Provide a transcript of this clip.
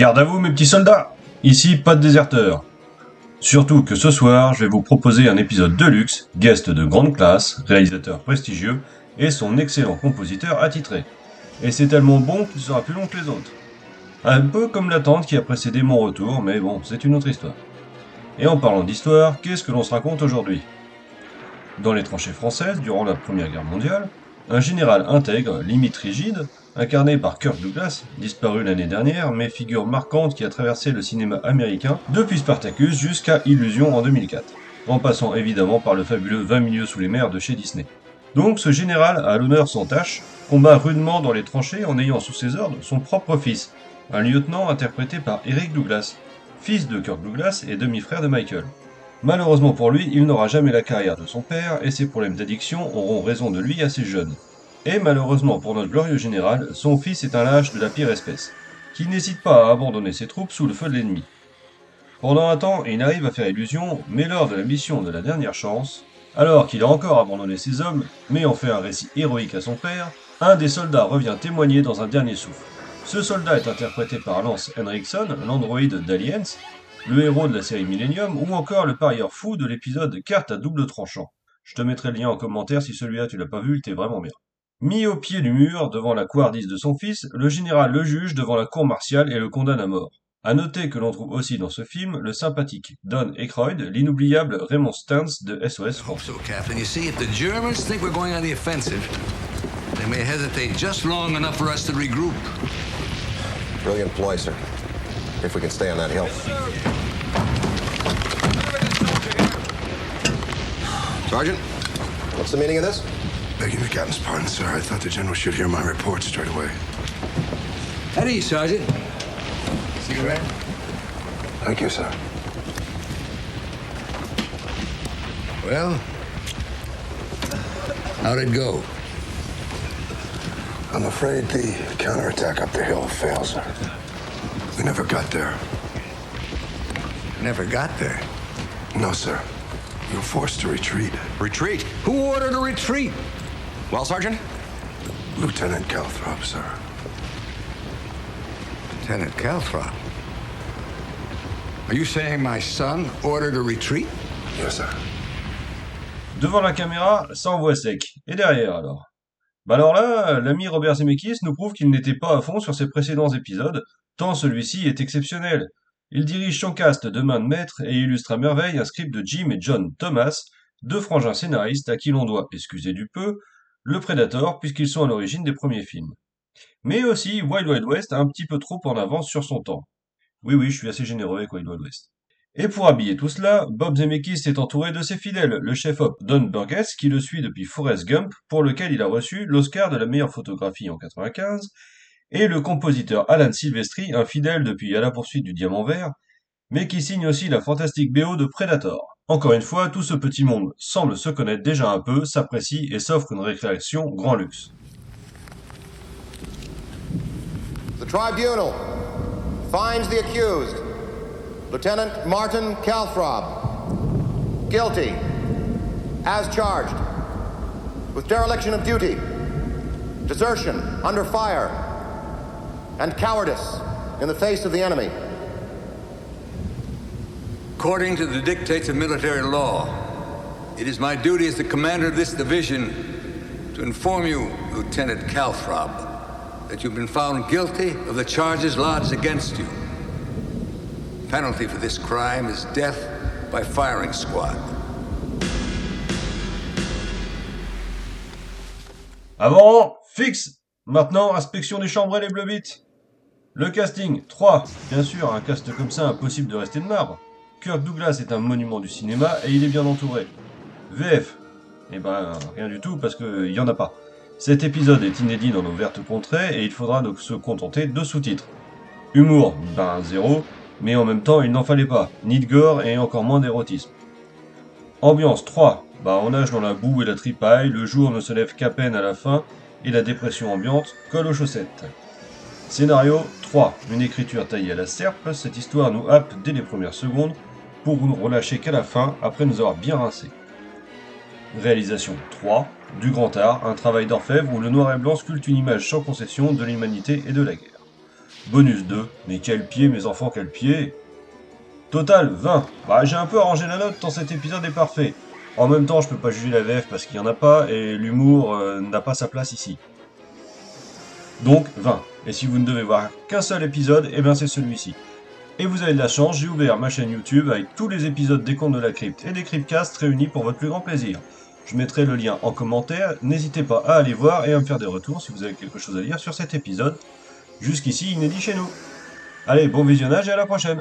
Garde à vous mes petits soldats Ici pas de déserteurs. Surtout que ce soir, je vais vous proposer un épisode de luxe, guest de grande classe, réalisateur prestigieux et son excellent compositeur attitré. Et c'est tellement bon qu'il sera plus long que les autres. Un peu comme l'attente qui a précédé mon retour, mais bon, c'est une autre histoire. Et en parlant d'histoire, qu'est-ce que l'on se raconte aujourd'hui? Dans les tranchées françaises, durant la Première Guerre mondiale, un général intègre, limite rigide, incarné par Kirk Douglas, disparu l'année dernière, mais figure marquante qui a traversé le cinéma américain depuis Spartacus jusqu'à Illusion en 2004, en passant évidemment par le fabuleux 20 milieux sous les mers de chez Disney. Donc ce général à l'honneur sans tâche combat rudement dans les tranchées en ayant sous ses ordres son propre fils, un lieutenant interprété par Eric Douglas, fils de Kirk Douglas et demi-frère de Michael. Malheureusement pour lui, il n'aura jamais la carrière de son père et ses problèmes d'addiction auront raison de lui assez jeune. Et malheureusement pour notre glorieux général, son fils est un lâche de la pire espèce, qui n'hésite pas à abandonner ses troupes sous le feu de l'ennemi. Pendant un temps, il arrive à faire illusion, mais lors de la mission de la dernière chance, alors qu'il a encore abandonné ses hommes, mais en fait un récit héroïque à son père, un des soldats revient témoigner dans un dernier souffle. Ce soldat est interprété par Lance Henriksen, l'androïde d'Aliens, le héros de la série Millennium, ou encore le parieur fou de l'épisode Carte à double tranchant. Je te mettrai le lien en commentaire si celui-là tu l'as pas vu, t'es vraiment bien. Mis au pied du mur, devant la couardise de son fils, le général le juge devant la cour martiale et le condamne à mort. À noter que l'on trouve aussi dans ce film le sympathique Don Aykroyd, l'inoubliable Raymond Stantz de SOS France. Brilliant ploy, sir. If we can stay on that hill. Sergeant, what's the meaning of this? Begging the captain's pardon, sir. I thought the general should hear my report straight away. At ease, Sergeant. See you around. Thank you, sir. Well, how'd it go? I'm afraid the counterattack up the hill failed, sir. We never got there. Never got there. No, sir. We were forced to retreat. Retreat. Who ordered a retreat? Well, Sergeant? Lieutenant Calthrop, sir. Lieutenant Calthrop? Are you saying my son ordered a retreat? Yes, sir. Devant la caméra, ça envoie sec. Et derrière alors? Bah alors là, l'ami Robert Zemeckis nous prouve qu'il n'était pas à fond sur ses précédents épisodes, tant celui-ci est exceptionnel. Il dirige son cast de main de maître et illustre à merveille un script de Jim et John Thomas, deux frangins scénaristes à qui l'on doit, excusez du peu, le Predator puisqu'ils sont à l'origine des premiers films. Mais aussi Wild Wild West un petit peu trop en avance sur son temps. Oui oui, je suis assez généreux avec Wild Wild West. Et pour habiller tout cela, Bob Zemeckis est entouré de ses fidèles, le chef-op Don Burgess qui le suit depuis Forrest Gump, pour lequel il a reçu l'Oscar de la meilleure photographie en 95, et le compositeur Alan Silvestri, un fidèle depuis À la poursuite du diamant vert, mais qui signe aussi la fantastique BO de Predator. Encore une fois, tout ce petit monde semble se connaître déjà un peu, s'apprécie et s'offre une récréation grand luxe. The tribunal finds the accused, Lieutenant Martin Calthrob, guilty, as charged, with dereliction of duty, desertion under fire, and cowardice in the face of the enemy. According to the dictates of military law, it is my duty as the commander of this division to inform you, Lieutenant Calthrob, that you've been found guilty of the charges lodged against you. Penalty for this crime is death by firing squad. Avant, fixe Maintenant, inspection des chambres et les bleu bits. Le casting, 3. Bien sûr, un cast comme ça, impossible de rester de marbre. Kirk Douglas est un monument du cinéma et il est bien entouré. VF, eh ben, rien du tout parce qu'il y en a pas. Cet épisode est inédit dans nos vertes contrées et il faudra donc se contenter de sous-titres. Humour, ben zéro, mais en même temps il n'en fallait pas, ni de gore et encore moins d'érotisme. Ambiance 3, bah on nage dans la boue et la tripaille, le jour ne se lève qu'à peine à la fin et la dépression ambiante colle aux chaussettes. Scénario 3, une écriture taillée à la serpe, cette histoire nous happe dès les premières secondes pour nous relâcher qu'à la fin après nous avoir bien rincé. Réalisation 3, du grand art, un travail d'orfèvre où le noir et blanc sculpte une image sans concession de l'humanité et de la guerre. Bonus 2. Mais quel pied, mes enfants, quel pied Total, 20. Bah, j'ai un peu arrangé la note tant cet épisode est parfait. En même temps, je peux pas juger la VF parce qu'il y en a pas et l'humour euh, n'a pas sa place ici. Donc 20. Et si vous ne devez voir qu'un seul épisode, eh bien c'est celui-ci. Et vous avez de la chance, j'ai ouvert ma chaîne YouTube avec tous les épisodes des contes de la crypte et des cryptcasts réunis pour votre plus grand plaisir. Je mettrai le lien en commentaire, n'hésitez pas à aller voir et à me faire des retours si vous avez quelque chose à dire sur cet épisode. Jusqu'ici, inédit chez nous. Allez, bon visionnage et à la prochaine.